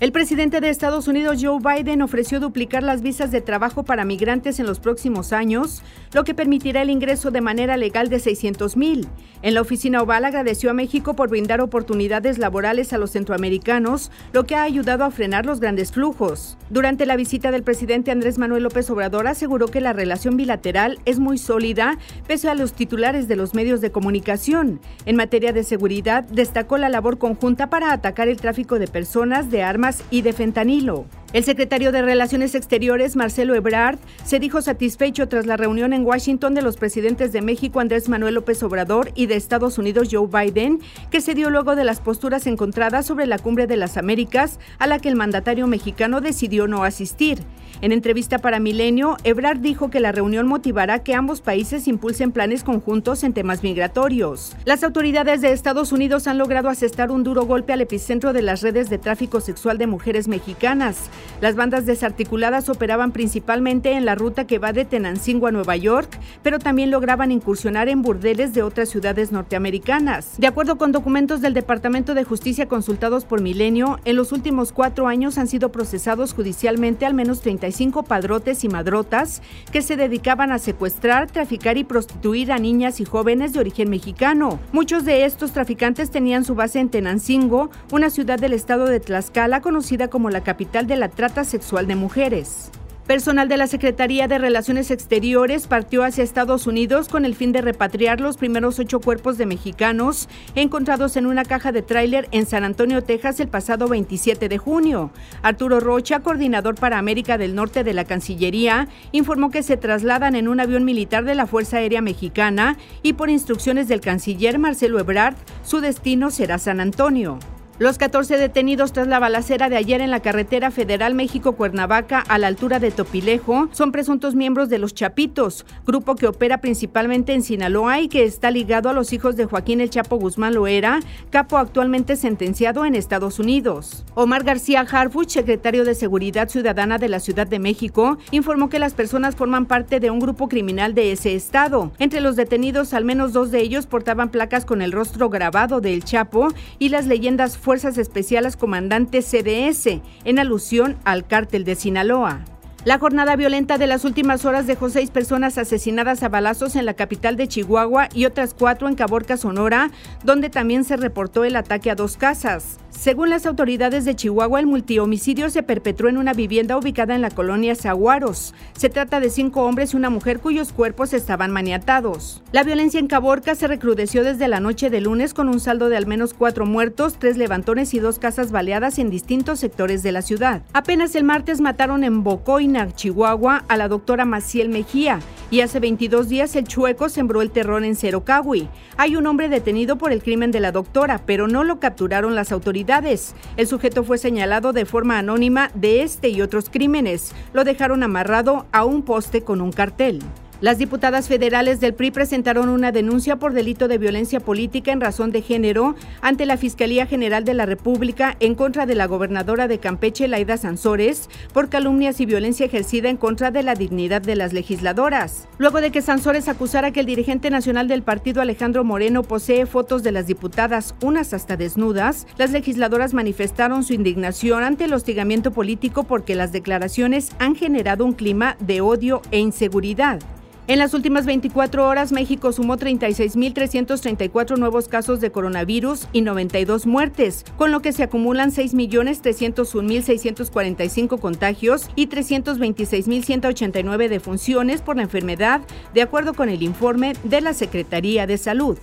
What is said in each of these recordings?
El presidente de Estados Unidos, Joe Biden, ofreció duplicar las visas de trabajo para migrantes en los próximos años, lo que permitirá el ingreso de manera legal de 600 mil. En la oficina oval agradeció a México por brindar oportunidades laborales a los centroamericanos, lo que ha ayudado a frenar los grandes flujos. Durante la visita del presidente Andrés Manuel López Obrador aseguró que la relación bilateral es muy sólida, pese a los titulares de los medios de comunicación. En materia de seguridad, destacó la labor conjunta para atacar el tráfico de personas, de armas, y de fentanilo. El secretario de Relaciones Exteriores, Marcelo Ebrard, se dijo satisfecho tras la reunión en Washington de los presidentes de México, Andrés Manuel López Obrador, y de Estados Unidos, Joe Biden, que se dio luego de las posturas encontradas sobre la cumbre de las Américas, a la que el mandatario mexicano decidió no asistir. En entrevista para Milenio, Ebrard dijo que la reunión motivará que ambos países impulsen planes conjuntos en temas migratorios. Las autoridades de Estados Unidos han logrado asestar un duro golpe al epicentro de las redes de tráfico sexual de mujeres mexicanas. Las bandas desarticuladas operaban principalmente en la ruta que va de Tenancingo a Nueva York, pero también lograban incursionar en burdeles de otras ciudades norteamericanas. De acuerdo con documentos del Departamento de Justicia consultados por Milenio, en los últimos cuatro años han sido procesados judicialmente al menos 35 padrotes y madrotas que se dedicaban a secuestrar, traficar y prostituir a niñas y jóvenes de origen mexicano. Muchos de estos traficantes tenían su base en Tenancingo, una ciudad del estado de Tlaxcala conocida como la capital de la trata sexual de mujeres. Personal de la Secretaría de Relaciones Exteriores partió hacia Estados Unidos con el fin de repatriar los primeros ocho cuerpos de mexicanos encontrados en una caja de tráiler en San Antonio, Texas, el pasado 27 de junio. Arturo Rocha, coordinador para América del Norte de la Cancillería, informó que se trasladan en un avión militar de la Fuerza Aérea Mexicana y por instrucciones del canciller Marcelo Ebrard, su destino será San Antonio. Los 14 detenidos tras la balacera de ayer en la carretera federal México-Cuernavaca a la altura de Topilejo son presuntos miembros de los Chapitos, grupo que opera principalmente en Sinaloa y que está ligado a los hijos de Joaquín El Chapo Guzmán Loera, capo actualmente sentenciado en Estados Unidos. Omar García Harfuch, secretario de Seguridad Ciudadana de la Ciudad de México, informó que las personas forman parte de un grupo criminal de ese estado. Entre los detenidos, al menos dos de ellos portaban placas con el rostro grabado de El Chapo y las leyendas Fuerzas Especiales Comandante CDS, en alusión al cártel de Sinaloa. La jornada violenta de las últimas horas dejó seis personas asesinadas a balazos en la capital de Chihuahua y otras cuatro en Caborca, Sonora, donde también se reportó el ataque a dos casas. Según las autoridades de Chihuahua, el multihomicidio se perpetró en una vivienda ubicada en la colonia Zaguaros. Se trata de cinco hombres y una mujer cuyos cuerpos estaban maniatados. La violencia en Caborca se recrudeció desde la noche de lunes con un saldo de al menos cuatro muertos, tres levantones y dos casas baleadas en distintos sectores de la ciudad. Apenas el martes mataron en Bocoy Chihuahua, a la doctora Maciel Mejía. Y hace 22 días el Chueco sembró el terror en Cerocahui. Hay un hombre detenido por el crimen de la doctora, pero no lo capturaron las autoridades. El sujeto fue señalado de forma anónima de este y otros crímenes. Lo dejaron amarrado a un poste con un cartel. Las diputadas federales del PRI presentaron una denuncia por delito de violencia política en razón de género ante la Fiscalía General de la República en contra de la gobernadora de Campeche, Laida Sansores, por calumnias y violencia ejercida en contra de la dignidad de las legisladoras. Luego de que Sansores acusara que el dirigente nacional del partido, Alejandro Moreno, posee fotos de las diputadas, unas hasta desnudas, las legisladoras manifestaron su indignación ante el hostigamiento político porque las declaraciones han generado un clima de odio e inseguridad. En las últimas 24 horas, México sumó 36.334 nuevos casos de coronavirus y 92 muertes, con lo que se acumulan 6.301.645 contagios y 326.189 defunciones por la enfermedad, de acuerdo con el informe de la Secretaría de Salud.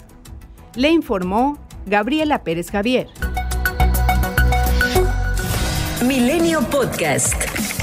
Le informó Gabriela Pérez Javier. Milenio Podcast.